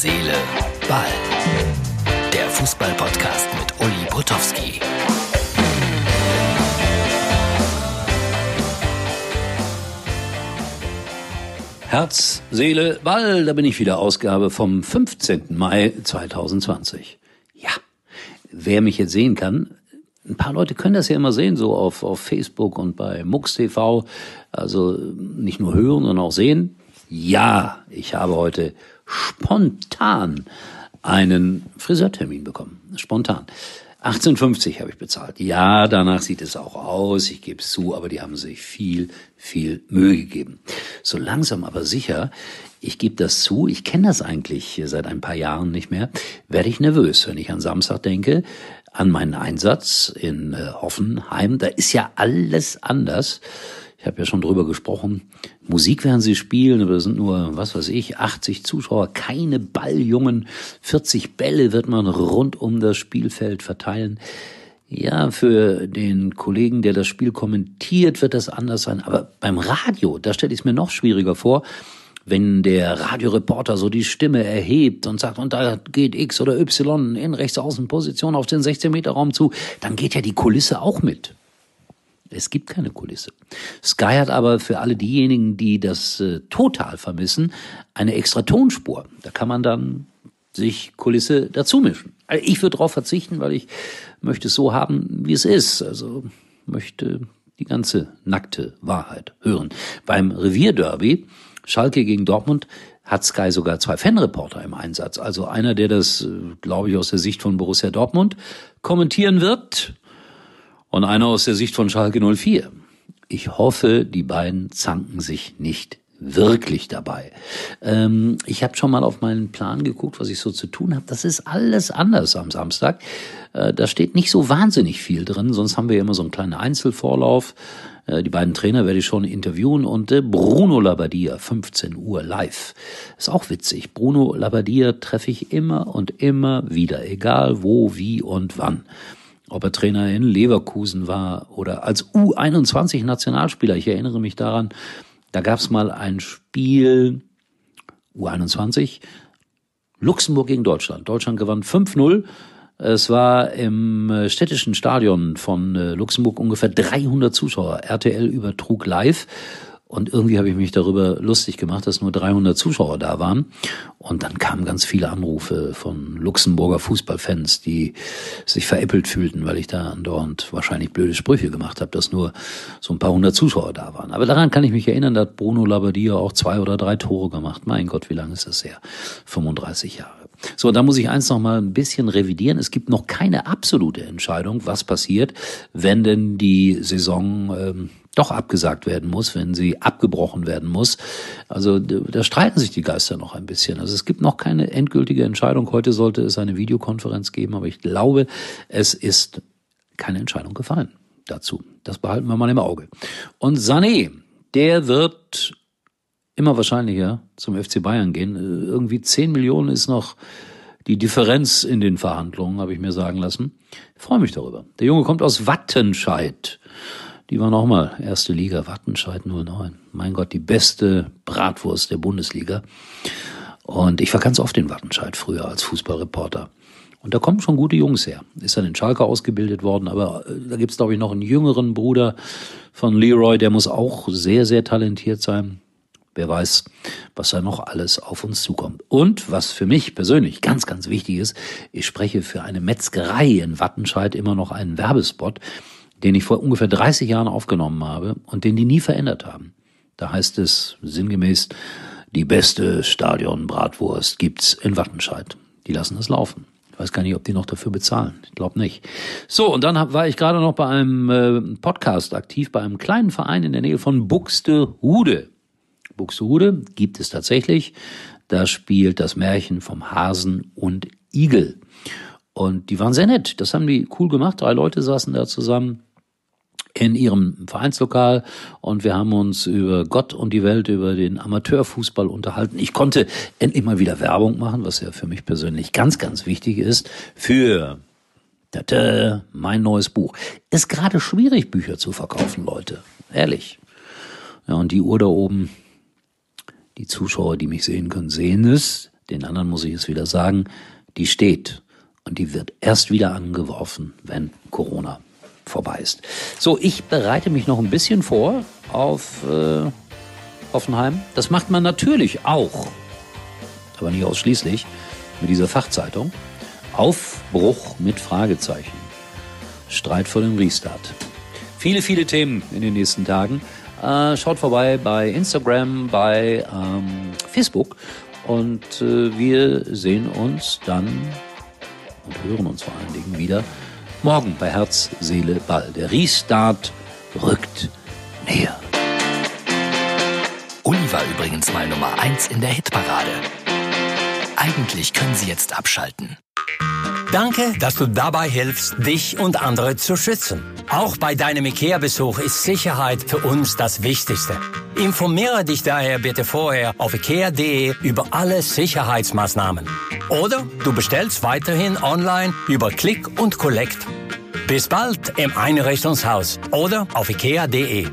Seele, Ball. Der Fußball-Podcast mit Uli Potowski. Herz, Seele, Ball, da bin ich wieder, Ausgabe vom 15. Mai 2020. Ja, wer mich jetzt sehen kann, ein paar Leute können das ja immer sehen, so auf, auf Facebook und bei MUX TV. Also nicht nur hören, sondern auch sehen. Ja, ich habe heute spontan einen Friseurtermin bekommen. Spontan. 18,50 habe ich bezahlt. Ja, danach sieht es auch aus, ich gebe es zu, aber die haben sich viel, viel Mühe gegeben. So langsam aber sicher, ich gebe das zu, ich kenne das eigentlich seit ein paar Jahren nicht mehr, werde ich nervös, wenn ich an Samstag denke, an meinen Einsatz in äh, Hoffenheim. Da ist ja alles anders. Ich habe ja schon drüber gesprochen. Musik werden sie spielen, aber es sind nur, was weiß ich, 80 Zuschauer, keine Balljungen, 40 Bälle wird man rund um das Spielfeld verteilen. Ja, für den Kollegen, der das Spiel kommentiert, wird das anders sein. Aber beim Radio, da stelle ich es mir noch schwieriger vor, wenn der Radioreporter so die Stimme erhebt und sagt, und da geht X oder Y in Rechtsaußenposition auf den 16-Meter-Raum zu, dann geht ja die Kulisse auch mit. Es gibt keine Kulisse. Sky hat aber für alle diejenigen, die das äh, total vermissen, eine extra Tonspur. Da kann man dann sich Kulisse dazu mischen. Also ich würde darauf verzichten, weil ich möchte es so haben, wie es ist. Also möchte die ganze nackte Wahrheit hören. Beim Revierderby, Schalke gegen Dortmund, hat Sky sogar zwei Fanreporter im Einsatz. Also einer, der das, äh, glaube ich, aus der Sicht von Borussia Dortmund kommentieren wird und einer aus der Sicht von Schalke 04. Ich hoffe, die beiden zanken sich nicht wirklich dabei. Ähm, ich habe schon mal auf meinen Plan geguckt, was ich so zu tun habe. Das ist alles anders am Samstag. Äh, da steht nicht so wahnsinnig viel drin, sonst haben wir ja immer so einen kleinen Einzelvorlauf. Äh, die beiden Trainer werde ich schon interviewen und äh, Bruno Labbadia, 15 Uhr live. Ist auch witzig. Bruno Labbadia treffe ich immer und immer wieder, egal wo, wie und wann ob er Trainer in Leverkusen war oder als U21-Nationalspieler. Ich erinnere mich daran, da gab es mal ein Spiel, U21, Luxemburg gegen Deutschland. Deutschland gewann 5-0. Es war im äh, städtischen Stadion von äh, Luxemburg ungefähr 300 Zuschauer. RTL übertrug live und irgendwie habe ich mich darüber lustig gemacht, dass nur 300 Zuschauer da waren. Und dann kamen ganz viele Anrufe von Luxemburger Fußballfans, die sich veräppelt fühlten, weil ich da andauernd wahrscheinlich blöde Sprüche gemacht habe, dass nur so ein paar hundert Zuschauer da waren. Aber daran kann ich mich erinnern, da hat Bruno Labbadia auch zwei oder drei Tore gemacht. Mein Gott, wie lange ist das her? 35 Jahre. So, da muss ich eins noch mal ein bisschen revidieren. Es gibt noch keine absolute Entscheidung, was passiert, wenn denn die Saison ähm, doch abgesagt werden muss, wenn sie abgebrochen werden muss. Also da streiten sich die Geister noch ein bisschen. Also es gibt noch keine endgültige Entscheidung. Heute sollte es eine Videokonferenz geben, aber ich glaube, es ist keine Entscheidung gefallen dazu. Das behalten wir mal im Auge. Und Sané, der wird immer wahrscheinlicher zum FC Bayern gehen. Irgendwie 10 Millionen ist noch die Differenz in den Verhandlungen, habe ich mir sagen lassen. Ich freue mich darüber. Der Junge kommt aus Wattenscheid. Die war nochmal erste Liga, Wattenscheid 09. Mein Gott, die beste Bratwurst der Bundesliga. Und ich war ganz oft in Wattenscheid früher als Fußballreporter. Und da kommen schon gute Jungs her. Ist dann in Schalke ausgebildet worden, aber äh, da gibt's glaube ich, noch einen jüngeren Bruder von Leroy, der muss auch sehr, sehr talentiert sein. Wer weiß, was da noch alles auf uns zukommt. Und was für mich persönlich ganz, ganz wichtig ist, ich spreche für eine Metzgerei in Wattenscheid immer noch einen Werbespot den ich vor ungefähr 30 Jahren aufgenommen habe und den die nie verändert haben. Da heißt es sinngemäß, die beste Stadionbratwurst gibt's in Wattenscheid. Die lassen das laufen. Ich weiß gar nicht, ob die noch dafür bezahlen. Ich glaube nicht. So, und dann war ich gerade noch bei einem äh, Podcast aktiv, bei einem kleinen Verein in der Nähe von Buxtehude. Buxtehude gibt es tatsächlich. Da spielt das Märchen vom Hasen und Igel. Und die waren sehr nett. Das haben die cool gemacht. Drei Leute saßen da zusammen in ihrem Vereinslokal und wir haben uns über Gott und die Welt, über den Amateurfußball unterhalten. Ich konnte endlich mal wieder Werbung machen, was ja für mich persönlich ganz, ganz wichtig ist, für tada, mein neues Buch. Ist gerade schwierig, Bücher zu verkaufen, Leute. Ehrlich. Ja, und die Uhr da oben, die Zuschauer, die mich sehen können, sehen es. Den anderen muss ich es wieder sagen, die steht und die wird erst wieder angeworfen, wenn Corona vorbei ist. So, ich bereite mich noch ein bisschen vor auf äh, Hoffenheim. Das macht man natürlich auch, aber nicht ausschließlich, mit dieser Fachzeitung. Aufbruch mit Fragezeichen. Streit vor dem Restart. Viele, viele Themen in den nächsten Tagen. Äh, schaut vorbei bei Instagram, bei ähm, Facebook und äh, wir sehen uns dann und hören uns vor allen Dingen wieder morgen bei Herz, Seele, Ball. Der Restart rückt näher. Uli war übrigens mal Nummer 1 in der Hitparade. Eigentlich können Sie jetzt abschalten. Danke, dass du dabei hilfst, dich und andere zu schützen. Auch bei deinem IKEA-Besuch ist Sicherheit für uns das Wichtigste. Informiere dich daher bitte vorher auf ikea.de über alle Sicherheitsmaßnahmen. Oder du bestellst weiterhin online über Click und Collect. Bis bald im Einrichtungshaus oder auf ikea.de.